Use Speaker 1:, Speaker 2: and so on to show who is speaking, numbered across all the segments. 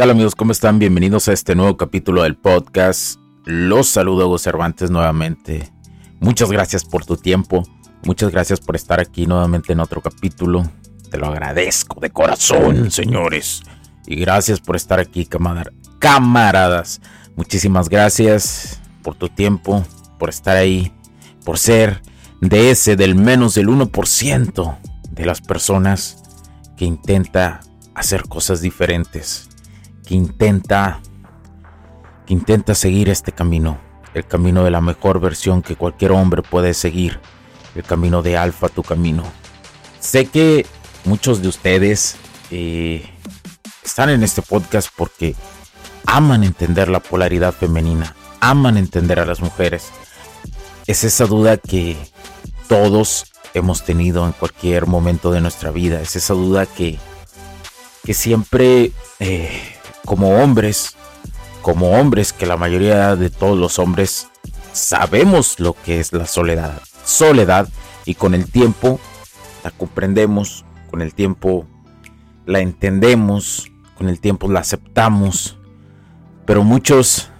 Speaker 1: Tal amigos? ¿Cómo están? Bienvenidos a este nuevo capítulo del podcast. Los saludo Hugo Cervantes nuevamente. Muchas gracias por tu tiempo. Muchas gracias por estar aquí nuevamente en otro capítulo. Te lo agradezco de corazón, señores. Y gracias por estar aquí, camaradas. Muchísimas gracias por tu tiempo, por estar ahí, por ser de ese del menos del 1% de las personas que intenta hacer cosas diferentes que intenta intenta seguir este camino, el camino de la mejor versión que cualquier hombre puede seguir, el camino de Alfa, tu camino. Sé que muchos de ustedes eh, están en este podcast porque aman entender la polaridad femenina, aman entender a las mujeres. Es esa duda que todos hemos tenido en cualquier momento de nuestra vida, es esa duda que, que siempre eh, como hombres, como hombres que la mayoría de todos los hombres sabemos lo que es la soledad. Soledad y con el tiempo la comprendemos, con el tiempo la entendemos, con el tiempo la aceptamos, pero muchos,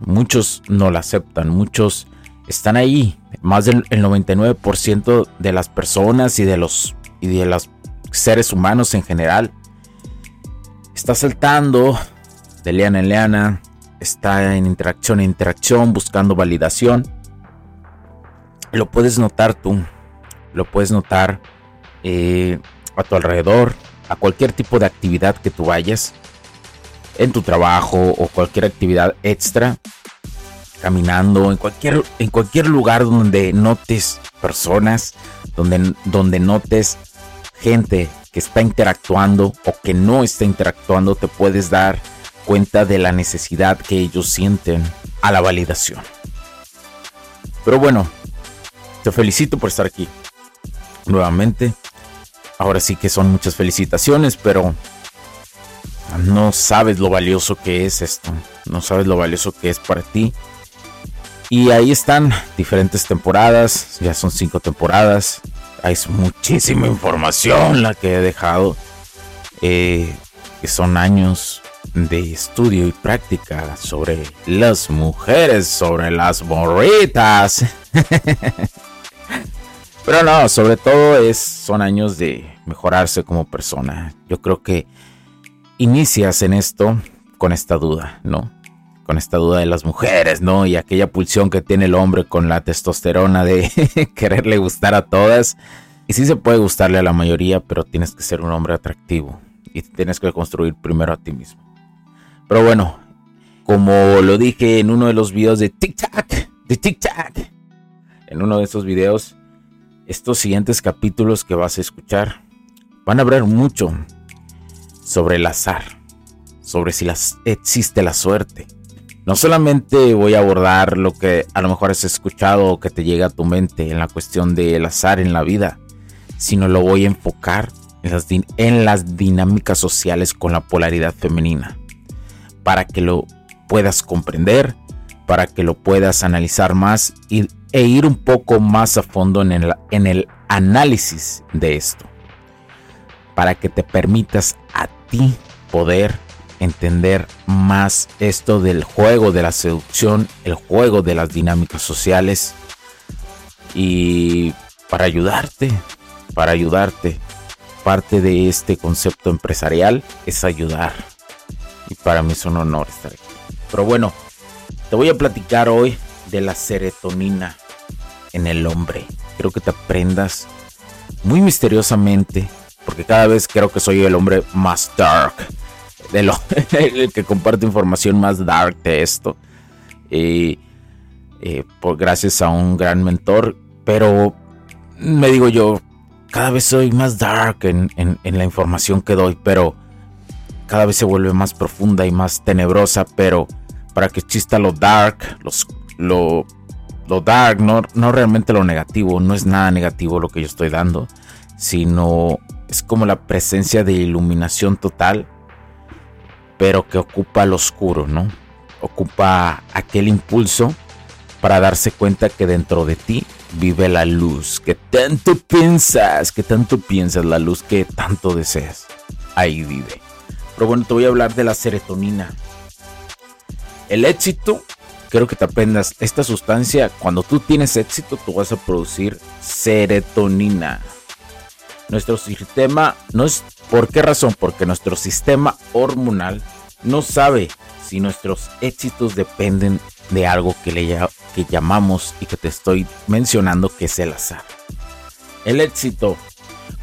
Speaker 1: muchos no la aceptan, muchos están ahí. Más del 99% de las personas y de los y de los seres humanos en general está saltando de leana en leana, está en interacción en interacción, buscando validación. Lo puedes notar tú, lo puedes notar eh, a tu alrededor, a cualquier tipo de actividad que tú vayas, en tu trabajo o cualquier actividad extra, caminando, en cualquier, en cualquier lugar donde notes personas, donde, donde notes gente que está interactuando o que no está interactuando, te puedes dar cuenta de la necesidad que ellos sienten a la validación. Pero bueno, te felicito por estar aquí nuevamente. Ahora sí que son muchas felicitaciones, pero no sabes lo valioso que es esto. No sabes lo valioso que es para ti. Y ahí están diferentes temporadas. Ya son cinco temporadas. Hay muchísima información la que he dejado. Eh, que son años de estudio y práctica sobre las mujeres, sobre las morritas. Pero no, sobre todo es, son años de mejorarse como persona. Yo creo que inicias en esto con esta duda, ¿no? Con esta duda de las mujeres, ¿no? Y aquella pulsión que tiene el hombre con la testosterona de quererle gustar a todas. Y sí se puede gustarle a la mayoría, pero tienes que ser un hombre atractivo. Y tienes que construir primero a ti mismo. Pero bueno, como lo dije en uno de los videos de TikTok, de TikTok, en uno de estos videos, estos siguientes capítulos que vas a escuchar van a hablar mucho sobre el azar, sobre si las, existe la suerte. No solamente voy a abordar lo que a lo mejor has escuchado o que te llega a tu mente en la cuestión del azar en la vida, sino lo voy a enfocar en las, dinámicas sociales con la polaridad femenina para que lo puedas comprender, para que lo puedas analizar más y, e ir un poco más a fondo en el análisis de esto. Para que te permitas a ti poder entender más esto del juego de la seducción, el juego de las dinámicas sociales y para ayudarte, para ayudarte parte de este concepto empresarial es ayudar. Y para mí es un honor estar aquí. Pero bueno, te voy a platicar hoy de la serotonina en el hombre. Creo que te aprendas muy misteriosamente, porque cada vez creo que soy el hombre más dark, de lo, el que comparte información más dark de esto. Eh, por, gracias a un gran mentor, pero me digo yo, cada vez soy más dark en, la información que doy, pero cada vez se vuelve más profunda y más tenebrosa, pero para que chista lo dark, los, lo, lo dark, no, no realmente lo negativo, no es nada negativo lo que yo estoy dando, sino es como la presencia de iluminación total, pero que ocupa lo oscuro, ¿no? Ocupa aquel impulso para darse cuenta que dentro de ti vive la luz que tanto piensas, que tanto piensas, la luz que tanto deseas. Ahí vive. Pero bueno, te voy a hablar de la serotonina. El éxito, quiero que te aprendas, esta sustancia, cuando tú tienes éxito, tú vas a producir serotonina. Nuestro sistema no es, ¿por qué razón? Porque nuestro sistema hormonal no sabe si nuestros éxitos dependen de algo que, le, que llamamos y que te estoy mencionando que es el azar. El éxito.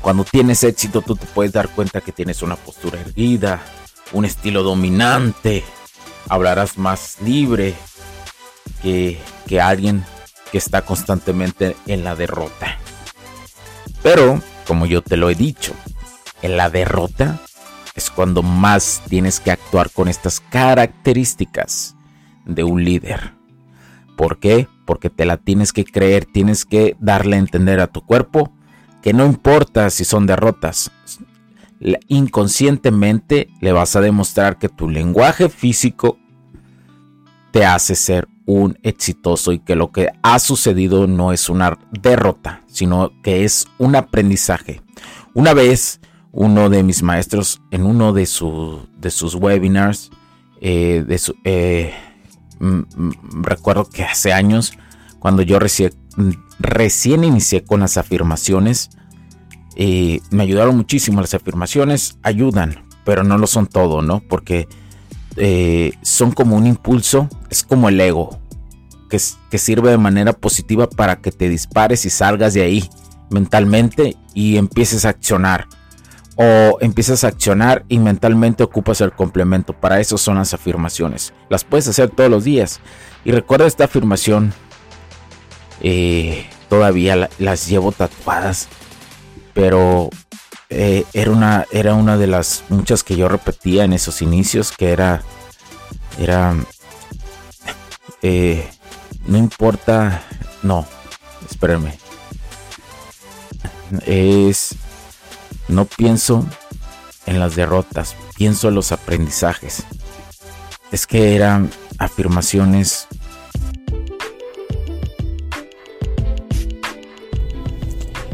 Speaker 1: Cuando tienes éxito tú te puedes dar cuenta que tienes una postura erguida, un estilo dominante, hablarás más libre que, que alguien que está constantemente en la derrota. Pero, como yo te lo he dicho, en la derrota es cuando más tienes que actuar con estas características de un líder. ¿Por qué? Porque te la tienes que creer, tienes que darle a entender a tu cuerpo que no importa si son derrotas, inconscientemente le vas a demostrar que tu lenguaje físico te hace ser un exitoso y que lo que ha sucedido no es una derrota, sino que es un aprendizaje. Una vez uno de mis maestros en uno de, de sus webinars, eh, de su, eh, recuerdo que hace años, cuando yo recién, recién inicié con las afirmaciones, eh, me ayudaron muchísimo. Las afirmaciones ayudan, pero no lo son todo, ¿no? Porque eh, son como un impulso, es como el ego, que, que sirve de manera positiva para que te dispares y salgas de ahí mentalmente y empieces a accionar o empiezas a accionar y mentalmente ocupas el complemento. Para eso son las afirmaciones. Las puedes hacer todos los días. Y recuerda esta afirmación. Eh, todavía las llevo tatuadas. Pero eh, era, una, era una de las muchas que yo repetía en esos inicios. Que era... Era... Eh, no importa... No. Espérenme. Es no pienso en las derrotas, pienso en los aprendizajes. Es que eran afirmaciones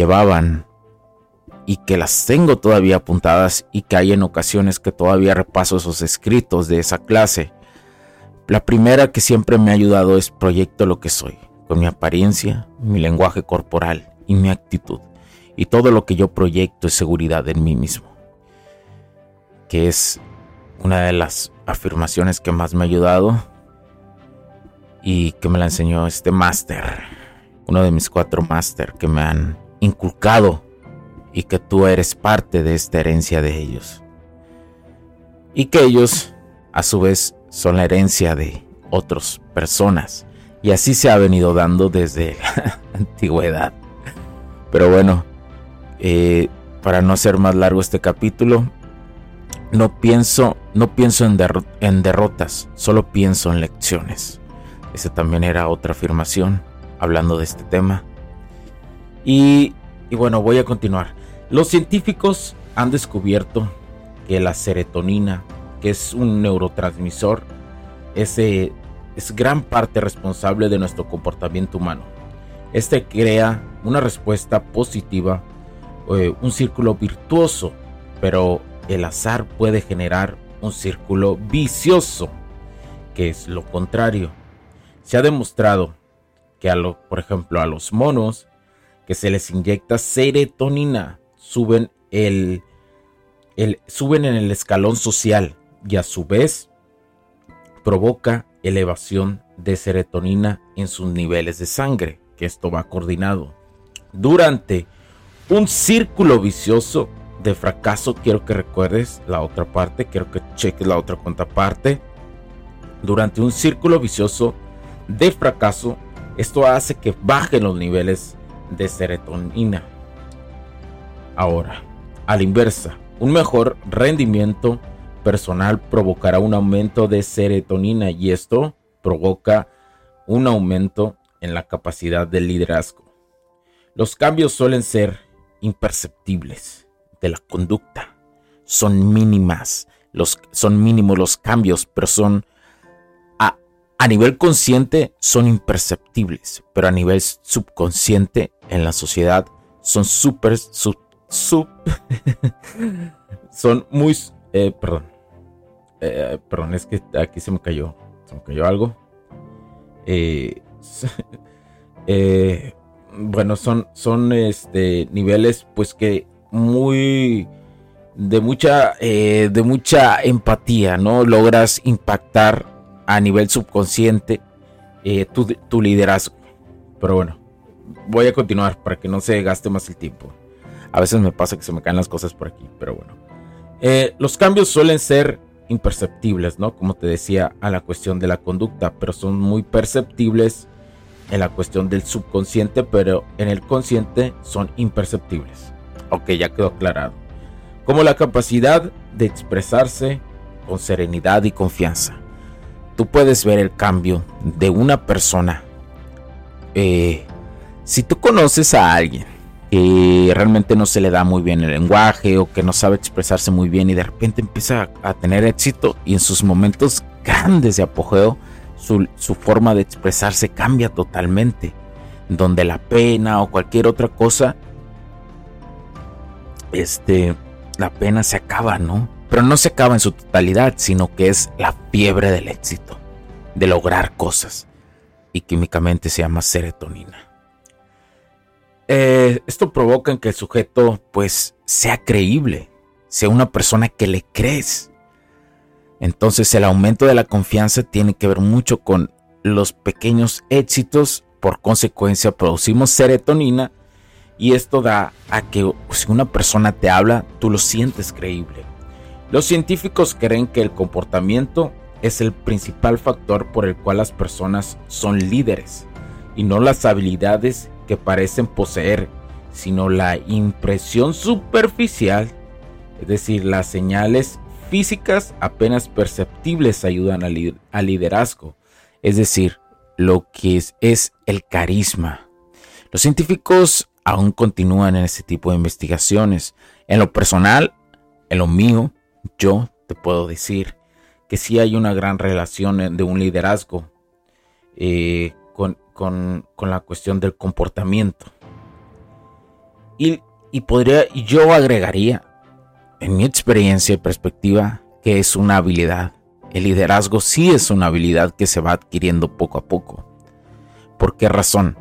Speaker 1: Llevaban y que las tengo todavía apuntadas y que hay en ocasiones que todavía repaso esos escritos de esa clase. La primera que siempre me ha ayudado es Proyecto lo que soy, con mi apariencia, mi lenguaje corporal y mi actitud. Y todo lo que yo proyecto es seguridad en mí mismo. Que es una de las afirmaciones que más me ha ayudado y que me la enseñó este máster. Uno de mis cuatro máster que me han inculcado y que tú eres parte de esta herencia de ellos. Y que ellos, a su vez, son la herencia de otras personas. Y así se ha venido dando desde la antigüedad. Pero bueno, eh, para no hacer más largo este capítulo, no pienso, no pienso en, en derrotas, solo pienso en lecciones. Esa también era otra afirmación hablando de este tema. Y, bueno, voy a continuar. Los científicos han descubierto que la serotonina, que es un neurotransmisor, es, es gran parte responsable de nuestro comportamiento humano. Este crea una respuesta positiva, eh, un círculo virtuoso, pero el azar puede generar un círculo vicioso, que es lo contrario. Se ha demostrado que a lo, por ejemplo, a los monos que se les inyecta serotonina, suben, el, el, suben en el escalón social y a su vez provoca elevación de serotonina en sus niveles de sangre, que esto va coordinado. Durante un círculo vicioso de fracaso, quiero que recuerdes la otra parte, quiero que cheques la otra contraparte. Durante un círculo vicioso de fracaso, esto hace que bajen los niveles de serotonina. Ahora, a la inversa, un mejor rendimiento personal provocará un aumento de serotonina y esto provoca un aumento en la capacidad del liderazgo. Los cambios suelen ser imperceptibles de la conducta. Son mínimas, los, son mínimos los cambios, pero son a, a nivel consciente son imperceptibles, pero a nivel subconsciente en la sociedad son súper son muy eh, perdón eh, perdón es que aquí se me cayó se me cayó algo. Eh, bueno son son este niveles pues que muy de mucha de mucha empatía no logras impactar a nivel subconsciente tu, tu liderazgo. Pero bueno voy a continuar para que no se gaste más el tiempo a veces me pasa que se me caen las cosas por aquí, pero bueno. Eh, los cambios suelen ser imperceptibles, ¿no? Como te decía, a la cuestión de la conducta, pero son muy perceptibles en la cuestión del subconsciente, pero en el consciente son imperceptibles. Ok, ya quedó aclarado. Como la capacidad de expresarse con serenidad y confianza. Tú puedes ver el cambio de una persona. Eh, si tú conoces a alguien que realmente no se le da muy bien el lenguaje o que no sabe expresarse muy bien y de repente empieza a, tener éxito y en sus momentos grandes de apogeo su, forma de expresarse cambia totalmente, donde la pena o cualquier otra cosa, este, la pena se acaba, ¿no? Pero no se acaba en su totalidad, sino que es la fiebre del éxito, de lograr cosas y químicamente se llama serotonina. Eh, esto provoca en que el sujeto pues sea creíble, sea una persona que le crees. Entonces el aumento de la confianza tiene que ver mucho con los pequeños éxitos, por consecuencia producimos serotonina y esto da a que si una persona te habla, tú lo sientes creíble. Los científicos creen que el comportamiento es el principal factor por el cual las personas son líderes y no las habilidades que parecen poseer, sino la impresión superficial, es decir, las señales físicas apenas perceptibles ayudan al, liderazgo, es decir, lo que es, es el carisma. Los científicos aún continúan en este tipo de investigaciones. En lo personal, en lo mío, yo te puedo decir que sí hay una gran relación de un liderazgo eh, con, la cuestión del comportamiento. Y, y podría, yo agregaría, en mi experiencia y perspectiva, que es una habilidad. El liderazgo sí es una habilidad que se va adquiriendo poco a poco. ¿Por qué razón?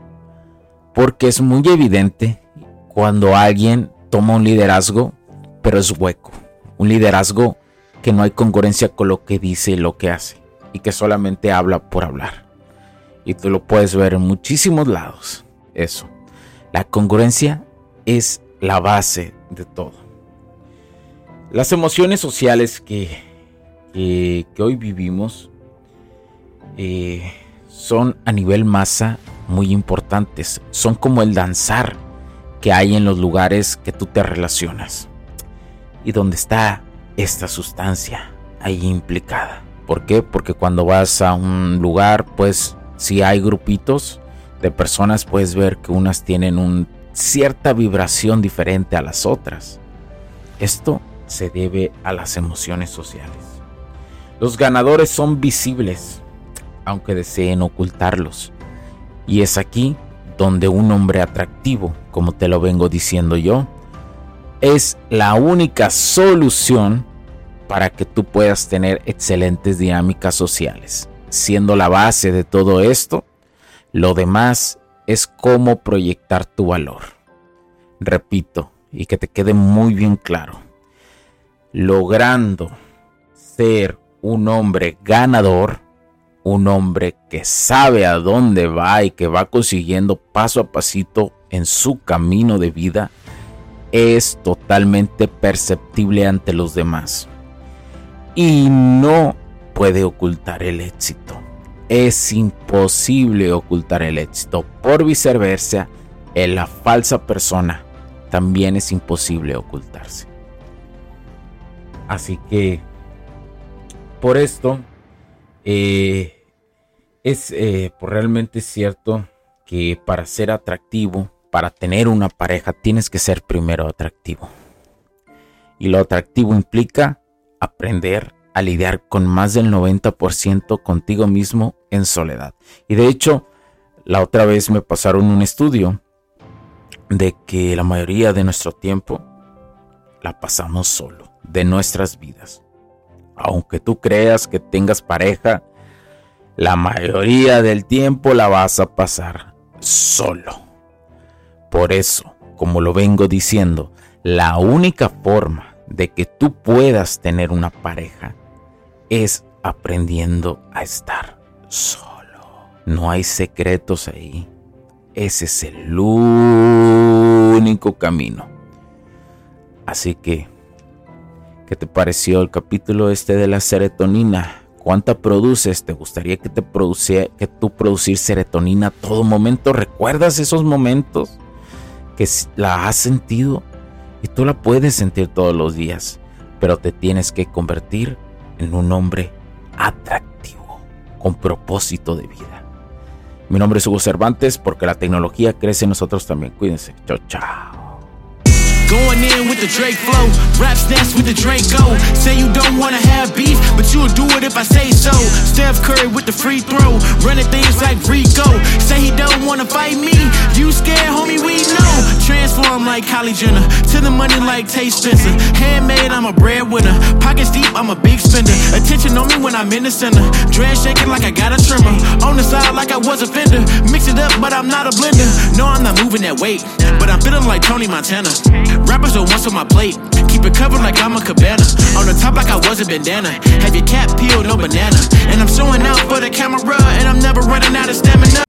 Speaker 1: Porque es muy evidente cuando alguien toma un liderazgo, pero es hueco. Un liderazgo que no hay congruencia con lo que dice y lo que hace. Y que solamente habla por hablar. Y tú lo puedes ver en muchísimos lados. Eso. La congruencia es la base de todo. Las emociones sociales que, que, hoy vivimos eh, son a nivel masa muy importantes. Son como el danzar que hay en los lugares que tú te relacionas. Y donde está esta sustancia ahí implicada. ¿Por qué? Porque cuando vas a un lugar, pues si hay grupitos de personas, puedes ver que unas tienen una cierta vibración diferente a las otras. Esto se debe a las emociones sociales. Los ganadores son visibles, aunque deseen ocultarlos. Y es aquí donde un hombre atractivo, como te lo vengo diciendo yo, es la única solución para que tú puedas tener excelentes dinámicas sociales. Siendo la base de todo esto, lo demás es cómo proyectar tu valor. Repito, y que te quede muy bien claro, logrando ser un hombre ganador, un hombre que sabe a dónde va y que va consiguiendo paso a pasito en su camino de vida, es totalmente perceptible ante los demás. Y no puede ocultar el éxito. Es imposible ocultar el éxito. Por viceversa, en la falsa persona también es imposible ocultarse. Así que por esto eh, es eh, realmente cierto que para ser atractivo, para tener una pareja, tienes que ser primero atractivo. Y lo atractivo implica aprender a lidiar con más del 90% contigo mismo en soledad. Y de hecho, la otra vez me pasaron un estudio de que la mayoría de nuestro tiempo la pasamos solo de nuestras vidas. Aunque tú creas que tengas pareja, la mayoría del tiempo la vas a pasar solo. Por eso, como lo vengo diciendo, la única forma de que tú puedas tener una pareja es aprendiendo a estar solo. No hay secretos ahí. Ese es el único camino. Así que ¿Qué te pareció el capítulo este de la serotonina? ¿Cuánta produces? ¿Te gustaría que te produciera, que tú producir serotonina a todo momento? ¿Recuerdas esos momentos que la has sentido? Y tú la puedes sentir todos los días, pero te tienes que convertir en un hombre atractivo, con propósito de vida. Mi nombre es Hugo Cervantes porque la tecnología crece en nosotros también. Cuídense. Chao, chao. Going in with the Drake flow, rap stance with the Draco. Say you don't wanna have beef, but you'll do it if I say so. Steph Curry with the free throw, running things like Rico. Say he don't wanna fight me, like Kylie Jenner, to the money like Tay Spencer. Handmade, I'm a breadwinner. Pockets deep, I'm a big spender. Attention on me when I'm in the center. Dress shaking like I got a trimmer. On the side like I was a fender. Mix it up, but I'm not a blender. No, I'm not moving that weight, but I'm feeling like Tony Montana. Rappers are once on my plate. Keep it covered like I'm a cabana. On the top like I was a bandana. Have your cap peeled, no banana. And I'm showing out for the camera, and I'm never running out of stamina.